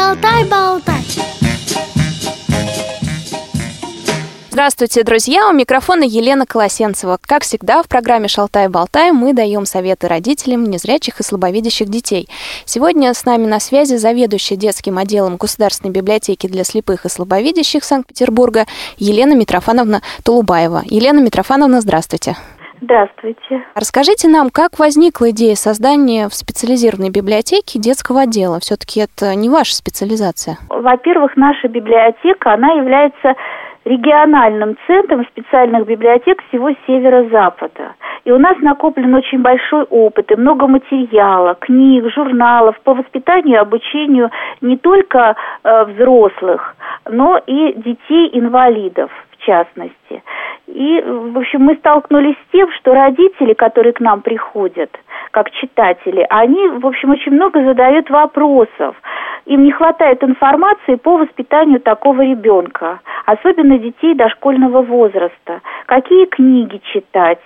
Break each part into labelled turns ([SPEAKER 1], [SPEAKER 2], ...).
[SPEAKER 1] Шалтай-болтай.
[SPEAKER 2] Здравствуйте, друзья! У микрофона Елена Колосенцева. Как всегда, в программе «Шалтай-болтай» мы даем советы родителям незрячих и слабовидящих детей. Сегодня с нами на связи заведующая детским отделом Государственной библиотеки для слепых и слабовидящих Санкт-Петербурга Елена Митрофановна Тулубаева. Елена Митрофановна, здравствуйте.
[SPEAKER 3] Здравствуйте.
[SPEAKER 2] Расскажите нам, как возникла идея создания в специализированной библиотеке детского отдела? Все-таки это не ваша специализация.
[SPEAKER 3] Во-первых, наша библиотека, она является региональным центром специальных библиотек всего северо-запада. И у нас накоплен очень большой опыт и много материала, книг, журналов по воспитанию и обучению не только э, взрослых, но и детей-инвалидов частности. И, в общем, мы столкнулись с тем, что родители, которые к нам приходят, как читатели, они, в общем, очень много задают вопросов. Им не хватает информации по воспитанию такого ребенка, особенно детей дошкольного возраста. Какие книги читать?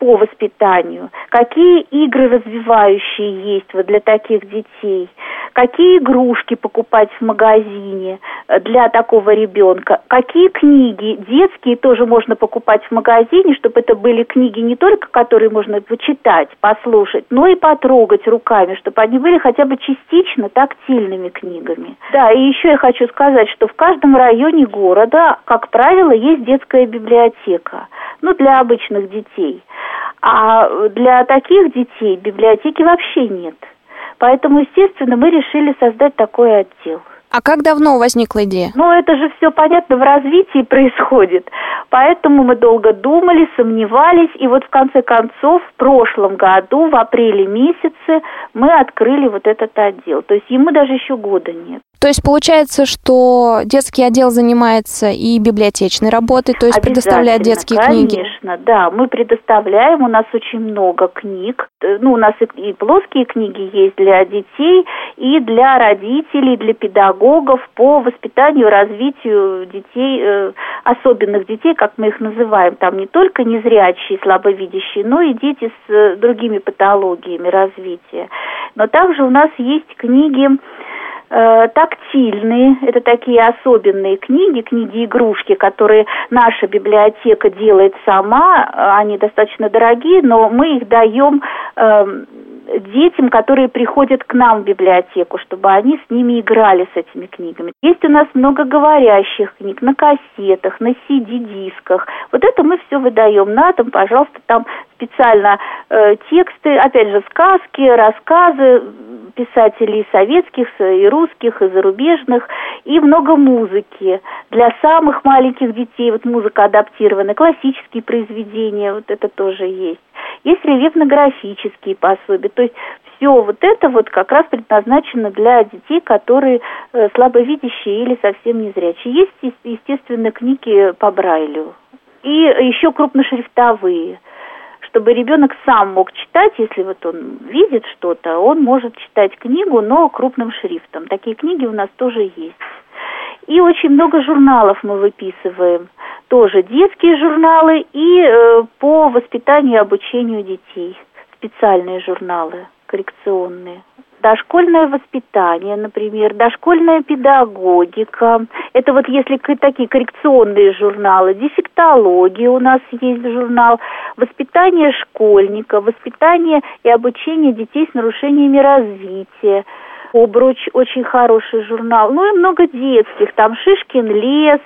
[SPEAKER 3] По воспитанию, какие игры развивающие есть вот для таких детей, какие игрушки покупать в магазине э, для такого ребенка, какие книги детские тоже можно покупать в магазине, чтобы это были книги не только, которые можно почитать, послушать, но и потрогать руками, чтобы они были хотя бы частично тактильными книгами. Да, и еще я хочу сказать, что в каждом районе города, как правило, есть детская библиотека, ну, для обычных детей. А для таких детей библиотеки вообще нет. Поэтому, естественно, мы решили создать такой отдел.
[SPEAKER 2] А как давно возникла идея?
[SPEAKER 3] Ну, это же все понятно в развитии происходит. Поэтому мы долго думали, сомневались, и вот в конце концов в прошлом году, в апреле месяце, мы открыли вот этот отдел. То есть ему даже еще года нет.
[SPEAKER 2] То есть получается, что детский отдел занимается и библиотечной работой, то есть предоставляет детские
[SPEAKER 3] конечно,
[SPEAKER 2] книги?
[SPEAKER 3] Конечно, да. Мы предоставляем, у нас очень много книг. Ну, у нас и, и плоские книги есть для детей, и для родителей, для педагогов по воспитанию развитию детей, э, особенных детей, как мы их называем. Там не только незрячие, слабовидящие, но и дети с э, другими патологиями развития. Но также у нас есть книги тактильные, это такие особенные книги, книги-игрушки, которые наша библиотека делает сама, они достаточно дорогие, но мы их даем э, детям, которые приходят к нам в библиотеку, чтобы они с ними играли с этими книгами. Есть у нас много говорящих книг на кассетах, на CD-дисках. Вот это мы все выдаем на дом, пожалуйста, там специально э, тексты, опять же, сказки, рассказы, писателей советских, и русских, и зарубежных, и много музыки для самых маленьких детей, вот музыка адаптированная, классические произведения, вот это тоже есть. Есть рельефно-графические пособия, то есть все вот это вот как раз предназначено для детей, которые э, слабовидящие или совсем незрячие. Есть, естественно, книги по Брайлю. И еще крупношрифтовые – чтобы ребенок сам мог читать, если вот он видит что-то, он может читать книгу, но крупным шрифтом. Такие книги у нас тоже есть. И очень много журналов мы выписываем. Тоже детские журналы и э, по воспитанию и обучению детей. Специальные журналы коррекционные дошкольное воспитание, например, дошкольная педагогика. Это вот если такие коррекционные журналы, дефектология у нас есть журнал, воспитание школьника, воспитание и обучение детей с нарушениями развития. Обруч очень хороший журнал. Ну и много детских. Там Шишкин лес,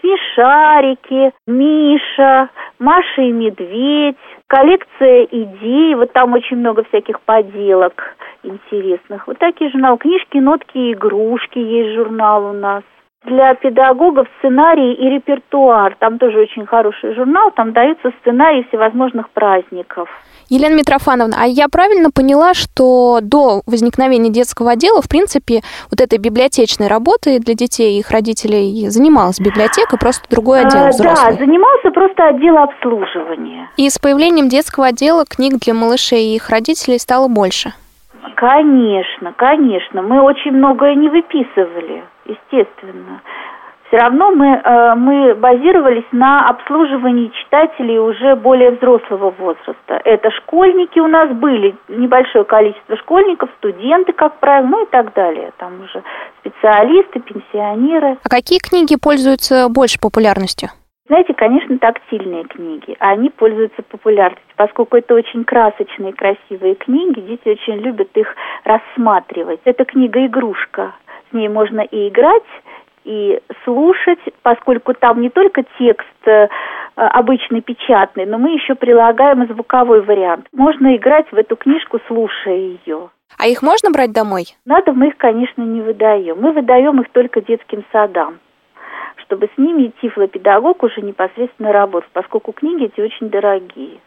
[SPEAKER 3] Смешарики, Миша, Маша и Медведь, коллекция идей, вот там очень много всяких поделок интересных. Вот такие журналы, книжки, нотки, игрушки есть журнал у нас. Для педагогов сценарий и репертуар. Там тоже очень хороший журнал, там даются сценарии всевозможных праздников.
[SPEAKER 2] Елена Митрофановна, а я правильно поняла, что до возникновения детского отдела, в принципе, вот этой библиотечной работой для детей и их родителей занималась библиотека, просто другой отдел а, взрослый?
[SPEAKER 3] Да, занимался просто отдел обслуживания.
[SPEAKER 2] И с появлением детского отдела книг для малышей и их родителей стало больше?
[SPEAKER 3] Конечно, конечно. Мы очень многое не выписывали, естественно. все равно мы, э, мы базировались на обслуживании читателей уже более взрослого возраста. Это школьники у нас были, небольшое количество школьников, студенты, как правило, ну и так далее. Там уже специалисты, пенсионеры.
[SPEAKER 2] А какие книги пользуются больше популярностью?
[SPEAKER 3] Знаете, конечно, тактильные книги, они пользуются популярностью, поскольку это очень красочные, красивые книги, дети очень любят их рассматривать. Это книга-игрушка, с ней можно и играть, и слушать, поскольку там не только текст э, обычный печатный, но мы еще прилагаем звуковой вариант. Можно играть в эту книжку, слушая ее.
[SPEAKER 2] А их можно брать домой?
[SPEAKER 3] На дом мы их, конечно, не выдаем. Мы выдаем их только детским садам чтобы с ними тифлопедагог уже непосредственно работал, поскольку книги эти очень дорогие.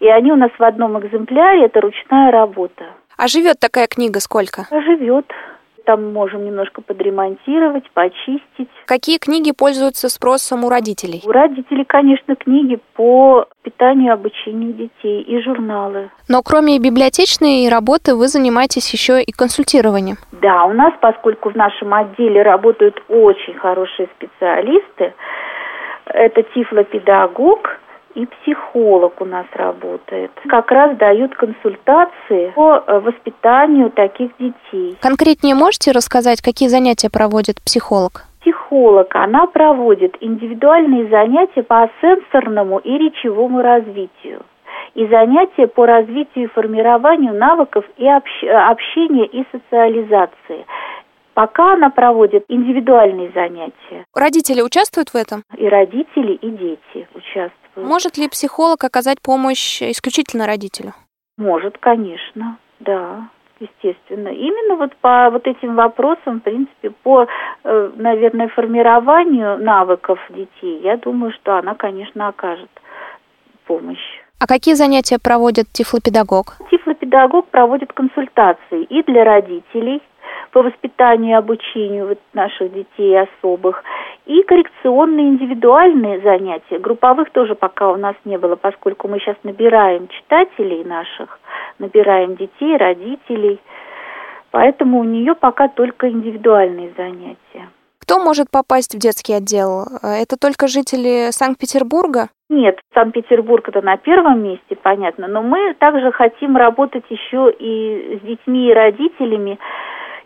[SPEAKER 3] И они у нас в одном экземпляре, это ручная работа.
[SPEAKER 2] А живет такая книга сколько?
[SPEAKER 3] А живет там можем немножко подремонтировать, почистить.
[SPEAKER 2] Какие книги пользуются спросом у родителей?
[SPEAKER 3] У родителей, конечно, книги по питанию и обучению детей и журналы.
[SPEAKER 2] Но кроме библиотечной работы вы занимаетесь еще и консультированием.
[SPEAKER 3] Да, у нас, поскольку в нашем отделе работают очень хорошие специалисты, это тифлопедагог, и психолог у нас работает. Как раз дают консультации по э, воспитанию таких детей.
[SPEAKER 2] Конкретнее можете рассказать, какие занятия проводит психолог?
[SPEAKER 3] Психолог, она проводит индивидуальные занятия по сенсорному и речевому развитию и занятия по развитию и формированию навыков и общения и социализации. Пока она проводит индивидуальные занятия.
[SPEAKER 2] Родители участвуют в этом?
[SPEAKER 3] И родители, и дети участвуют.
[SPEAKER 2] Может ли психолог оказать помощь исключительно родителю?
[SPEAKER 3] Может, конечно, да естественно. Именно вот по вот этим вопросам, в принципе, по, э, наверное, формированию навыков детей, я думаю, что она, конечно, окажет помощь.
[SPEAKER 2] А какие занятия проводит тифлопедагог?
[SPEAKER 3] Тифлопедагог проводит консультации и для родителей, по воспитанию и обучению наших детей особых, и коррекционные индивидуальные занятия. Групповых тоже пока у нас не было, поскольку мы сейчас набираем читателей наших, набираем детей, родителей. Поэтому у нее пока только индивидуальные занятия.
[SPEAKER 2] Кто может попасть в детский отдел? Это только жители Санкт-Петербурга?
[SPEAKER 3] Нет, Санкт-Петербург это на первом месте, понятно, но мы также хотим работать еще и с детьми и родителями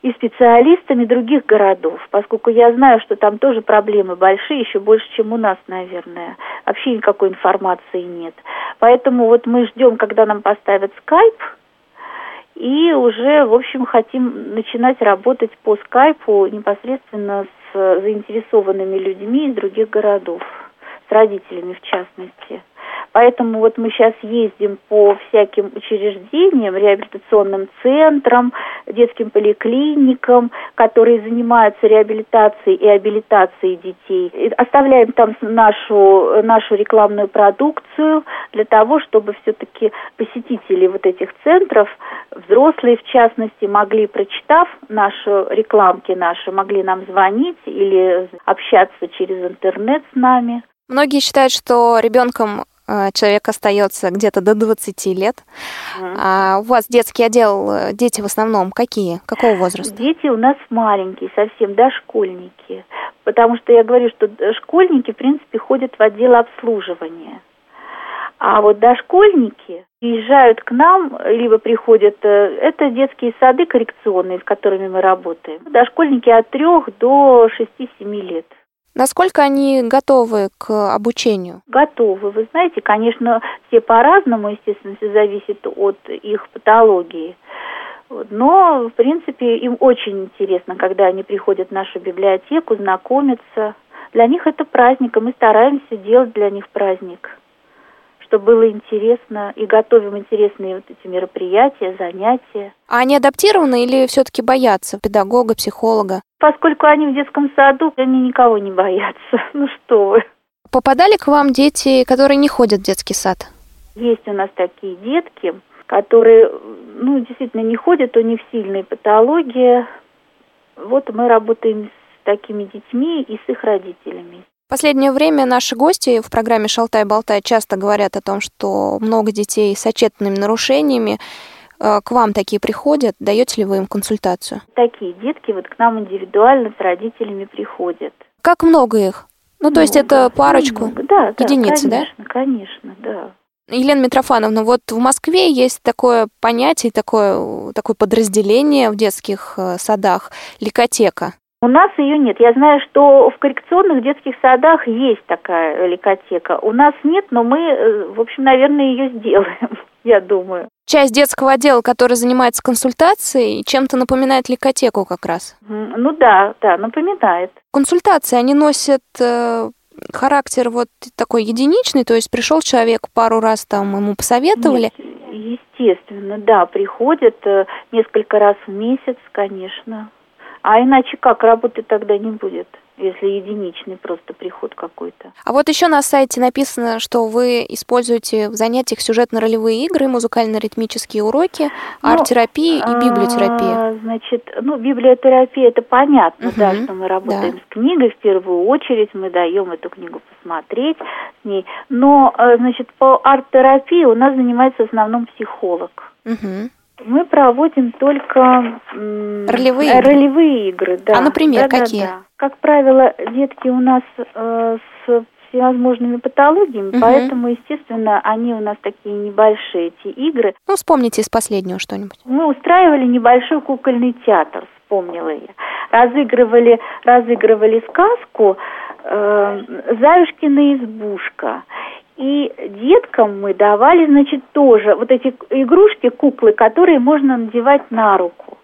[SPEAKER 3] и специалистами других городов, поскольку я знаю, что там тоже проблемы большие, еще больше, чем у нас, наверное. Вообще никакой информации нет. Поэтому вот мы ждем, когда нам поставят скайп, и уже, в общем, хотим начинать работать по скайпу непосредственно с заинтересованными людьми из других городов, с родителями в частности. Поэтому вот мы сейчас ездим по всяким учреждениям, реабилитационным центрам, детским поликлиникам, которые занимаются реабилитацией и абилитацией детей. И оставляем там нашу, нашу рекламную продукцию для того, чтобы все-таки посетители вот этих центров, взрослые в частности, могли, прочитав наши рекламки наши, могли нам звонить или общаться через интернет с нами.
[SPEAKER 2] Многие считают, что ребенком человек остается где-то до 20 лет. Mm. А у вас детский отдел, э, дети в основном какие? Какого возраста?
[SPEAKER 3] Дети у нас маленькие, совсем дошкольники. Потому что я говорю, что школьники, в принципе, ходят в отдел обслуживания. А вот дошкольники приезжают к нам, либо приходят, э, это детские сады коррекционные, с которыми мы работаем. Дошкольники от трех до шести-семи лет.
[SPEAKER 2] Насколько они готовы к обучению?
[SPEAKER 3] Готовы. Вы знаете, конечно, все по-разному, естественно, все зависит от их патологии. Но, в принципе, им очень интересно, когда они приходят в нашу библиотеку, знакомятся. Для них это праздник, и мы стараемся делать для них праздник чтобы было интересно, и готовим интересные вот эти мероприятия, занятия.
[SPEAKER 2] А они адаптированы или все-таки боятся педагога, психолога?
[SPEAKER 3] Поскольку они в детском саду, они никого не боятся. Ну что вы.
[SPEAKER 2] Попадали к вам дети, которые не ходят в детский сад?
[SPEAKER 3] Есть у нас такие детки, которые, ну, действительно не ходят, у них сильные патологии. Вот мы работаем с такими детьми и с их родителями
[SPEAKER 2] последнее время наши гости в программе «Шалтай-болтай» часто говорят о том, что много детей с отчетными нарушениями. Э, к вам такие приходят? Даете ли вы им консультацию?
[SPEAKER 3] Такие детки вот к нам индивидуально с родителями приходят.
[SPEAKER 2] Как много их? Ну, то много, есть это парочку,
[SPEAKER 3] много. Да,
[SPEAKER 2] единицы,
[SPEAKER 3] да? Конечно, да? конечно, да.
[SPEAKER 2] Елена Митрофановна, вот в Москве есть такое понятие, такое, такое подразделение в детских э, садах – ликотека.
[SPEAKER 3] У нас ее нет. Я знаю, что в коррекционных детских садах есть такая ликотека. У нас нет, но мы, э, в общем, наверное, ее сделаем, я думаю.
[SPEAKER 2] Часть детского отдела, который занимается консультацией, чем-то напоминает ликотеку как раз.
[SPEAKER 3] Ну да, да, напоминает.
[SPEAKER 2] Консультации, они носят э, характер вот такой единичный, то есть пришел человек пару раз там ему посоветовали.
[SPEAKER 3] Нет, естественно, да, приходят э, несколько раз в месяц, конечно. А иначе как работы тогда не будет? если единичный просто приход какой-то.
[SPEAKER 2] А вот еще на сайте написано, что вы используете в занятиях сюжетно-ролевые игры, музыкально-ритмические уроки, ну, арт-терапии и.
[SPEAKER 3] А, значит, ну, библиотерапия это понятно, угу, да, что мы работаем да. с книгой в первую очередь, мы даем эту книгу посмотреть с ней. Но, э, значит, по арт-терапии у нас занимается в основном психолог.
[SPEAKER 2] Угу.
[SPEAKER 3] Мы проводим только
[SPEAKER 2] ролевые игры.
[SPEAKER 3] Ролевые игры, да.
[SPEAKER 2] А, например,
[SPEAKER 3] да,
[SPEAKER 2] какие? Да,
[SPEAKER 3] да. Как правило, детки у нас э, с всевозможными патологиями, угу. поэтому, естественно, они у нас такие небольшие, эти игры.
[SPEAKER 2] Ну, вспомните из последнего что-нибудь.
[SPEAKER 3] Мы устраивали небольшой кукольный театр, вспомнила я. Разыгрывали, разыгрывали сказку э, «Заюшкина избушка». И деткам мы давали, значит, тоже вот эти игрушки, куклы, которые можно надевать на руку.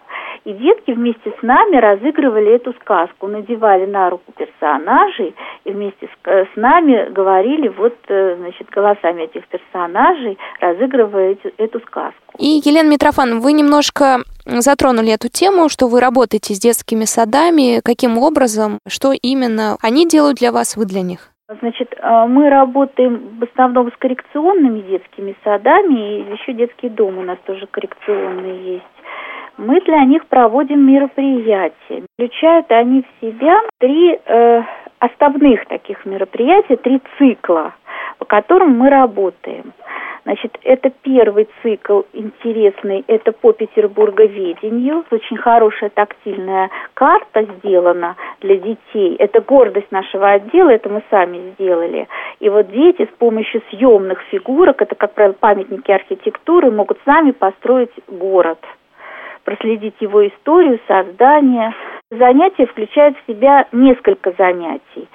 [SPEAKER 3] И детки вместе с нами разыгрывали эту сказку, надевали на руку персонажей и вместе с, с нами говорили вот, э, значит, голосами этих персонажей, разыгрывая эту, эту сказку.
[SPEAKER 2] И, Елена Митрофановна, вы немножко затронули эту тему, что вы работаете с детскими садами, каким образом, что именно они делают для вас, вы для них?
[SPEAKER 3] Значит, а, мы работаем в основном с коррекционными детскими садами, и еще детский дом у нас тоже коррекционный есть. Мы для них проводим мероприятия. Включают они в себя три э, основных таких мероприятия, три цикла, по которым мы работаем. Значит, это первый цикл интересный, это по Петербурговедению. Очень хорошая тактильная карта сделана для детей. Это гордость нашего отдела, это мы сами сделали. И вот дети с помощью съемных фигурок, это, как правило, памятники архитектуры, могут сами построить город проследить его историю, создание. Занятие включает в себя несколько занятий.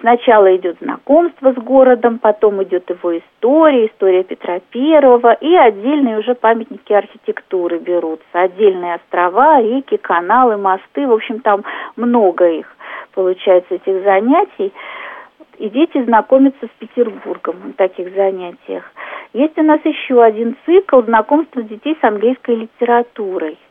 [SPEAKER 3] Сначала идет знакомство с городом, потом идет его история, история Петра Первого, и отдельные уже памятники архитектуры берутся, отдельные острова, реки, каналы, мосты, в общем, там много их получается этих занятий. И дети знакомятся с Петербургом на таких занятиях. Есть у нас еще один цикл знакомства детей с английской литературой –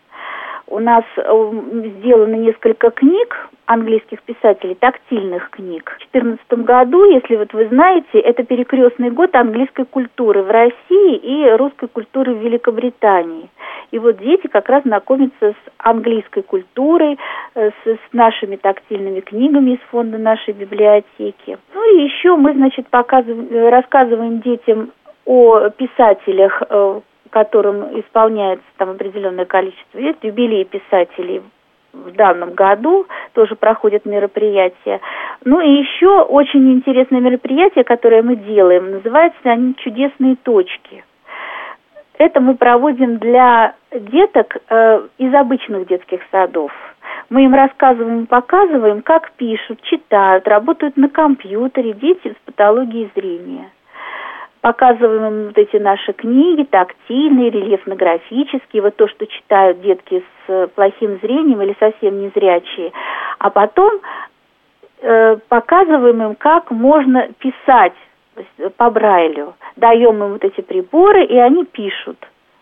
[SPEAKER 3] у нас э, сделано несколько книг английских писателей, тактильных книг. В 2014 году, если вот вы знаете, это перекрестный год английской культуры в России и русской культуры в Великобритании. И вот дети как раз знакомятся с английской культурой, э, с, с нашими тактильными книгами из фонда нашей библиотеки. Ну и еще мы, значит, показываем, рассказываем детям о писателях, э, которым исполняется там определенное количество. Есть юбилей писателей в данном году, тоже проходят мероприятия. Ну и еще очень интересное мероприятие, которое мы делаем, называется они «Чудесные точки». Это мы проводим для деток э, из обычных детских садов. Мы им рассказываем, показываем, как пишут, читают, работают на компьютере дети с патологией зрения показываем им вот эти наши книги, тактильные, рельефно-графические, вот то, что читают детки с э, плохим зрением или совсем незрячие. А потом э, показываем им, как можно писать по Брайлю. Даем им вот эти приборы, и они пишут.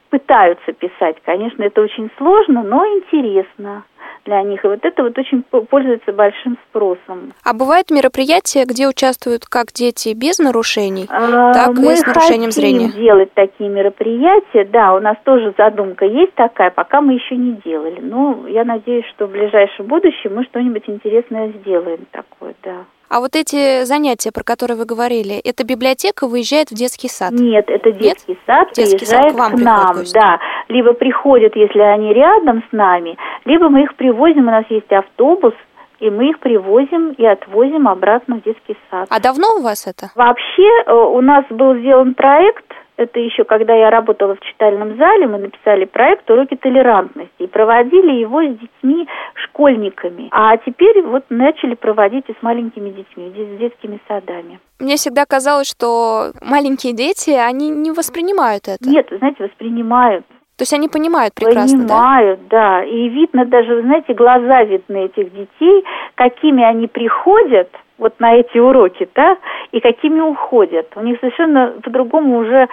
[SPEAKER 3] Пытаются писать, конечно, это очень сложно, но интересно для них. И вот это вот очень пользуется большим спросом.
[SPEAKER 2] А бывают мероприятия, где участвуют как дети без нарушений, а, так и с нарушением зрения?
[SPEAKER 3] Мы делать такие мероприятия, да, у нас тоже задумка есть такая, пока мы еще не делали. Но я надеюсь, что в ближайшем будущем мы что-нибудь интересное сделаем такое, да.
[SPEAKER 2] А вот эти занятия, про которые вы говорили, это библиотека выезжает в детский сад?
[SPEAKER 3] Нет, это детский Нет? сад
[SPEAKER 2] детский
[SPEAKER 3] приезжает
[SPEAKER 2] сад к, вам
[SPEAKER 3] к нам, да. Либо приходят, если они рядом с нами, либо мы их привозим, у нас есть автобус, И мы их привозим и отвозим обратно в детский сад.
[SPEAKER 2] А давно у вас это?
[SPEAKER 3] Вообще э, у нас был сделан проект это еще когда я работала в читальном зале, мы написали проект «Уроки толерантности» и проводили его с детьми, школьниками. А теперь вот начали проводить и с маленькими детьми, с детскими садами.
[SPEAKER 2] Мне всегда казалось, что маленькие дети, они не воспринимают это.
[SPEAKER 3] Нет, знаете, воспринимают.
[SPEAKER 2] То есть они понимают прекрасно,
[SPEAKER 3] понимают, да? да. И видно даже, вы знаете, глаза видны этих детей, какими они приходят – вот на эти уроки, да, и какими уходят. У них совершенно по-другому уже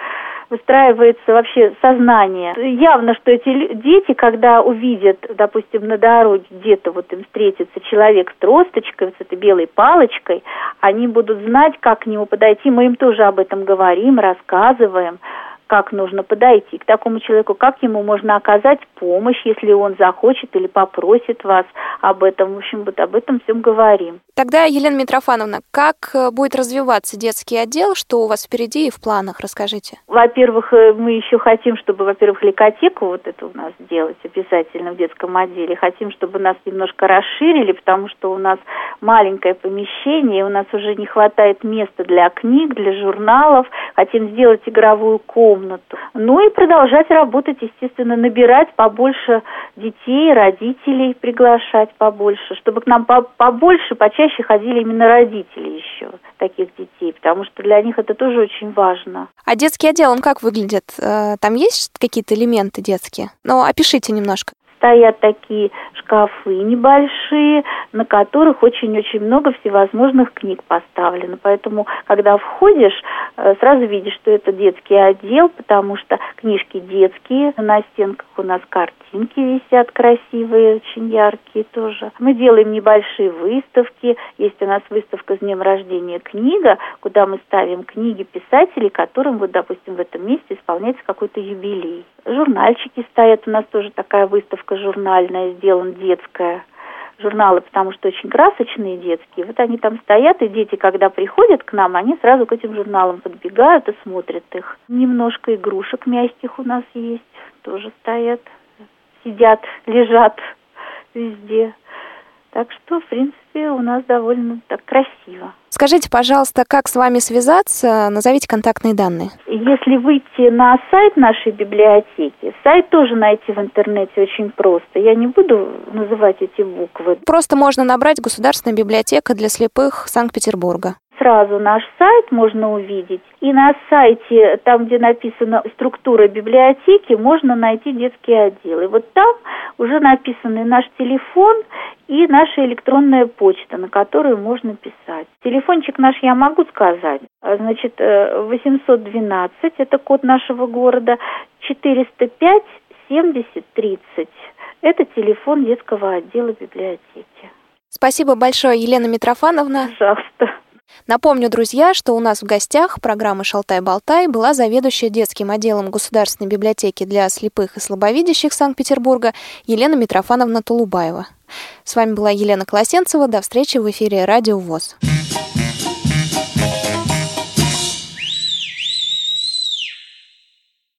[SPEAKER 3] выстраивается вообще сознание. Явно, что эти дети, когда увидят, допустим, на дороге где-то вот им встретится человек с тросточкой, с этой белой палочкой, они будут знать, как к нему подойти. Мы им тоже об этом говорим, рассказываем как нужно подойти к такому человеку, как ему можно оказать помощь, если он захочет или попросит вас об этом. В общем, вот об этом всем говорим.
[SPEAKER 2] Тогда, Елена Митрофановна, как э, будет развиваться детский отдел, что у вас впереди и в планах, расскажите.
[SPEAKER 3] Во-первых, э, мы еще хотим, чтобы, во-первых, ликотеку вот это у нас сделать обязательно в детском отделе. Хотим, чтобы нас немножко расширили, потому что у нас маленькое помещение, у нас уже не хватает места для книг, для журналов. Хотим сделать игровую комнату комнату. Ну и продолжать работать, естественно, набирать побольше детей, родителей приглашать побольше, чтобы к нам побольше, почаще ходили именно родители еще таких детей, потому что для них это тоже очень важно.
[SPEAKER 2] А детский отдел, он как выглядит? Э, там есть какие-то элементы детские? Ну, опишите немножко
[SPEAKER 3] стоят такие шкафы небольшие, на которых очень-очень много всевозможных книг поставлено. Поэтому, когда входишь, э, сразу видишь, что это детский отдел, потому что книжки детские, на стенках у нас картинки висят красивые, очень яркие тоже. Мы делаем небольшие выставки. Есть у нас выставка с днем рождения книга, куда мы ставим книги писателей, которым, вот, допустим, в этом месте исполняется какой-то юбилей. Журнальчики стоят, у нас тоже такая выставка журнальная, сделан детская журналы, потому что очень красочные детские. Вот они там стоят, и дети, когда приходят к нам, они сразу к этим журналам подбегают и смотрят их. Немножко игрушек мягких у нас есть, тоже стоят, сидят, лежат везде. Так что, в принципе, у нас довольно так красиво.
[SPEAKER 2] Скажите, пожалуйста, как с вами связаться? Назовите контактные данные.
[SPEAKER 3] Если выйти на сайт нашей библиотеки, сайт тоже найти в интернете очень просто. Я не буду называть эти буквы.
[SPEAKER 2] Просто можно набрать Государственная библиотека для слепых Санкт-Петербурга
[SPEAKER 3] сразу наш сайт можно увидеть. И на сайте, там, где написана структура библиотеки, можно найти детский отдел. И вот там уже написаны наш телефон и наша электронная почта, на которую можно писать. Телефончик наш я могу сказать. А, значит, 812, э, это код нашего города, 405 70 30. Это телефон детского отдела библиотеки.
[SPEAKER 2] Спасибо большое, Елена Митрофановна.
[SPEAKER 3] Пожалуйста.
[SPEAKER 2] Напомню, друзья, что у нас в гостях программы «Шалтай-болтай» была заведующая детским отделом Государственной библиотеки для слепых и слабовидящих Санкт-Петербурга Елена Митрофановна Тулубаева. С вами была Елена Колосенцева. До встречи в эфире «Радио ВОЗ».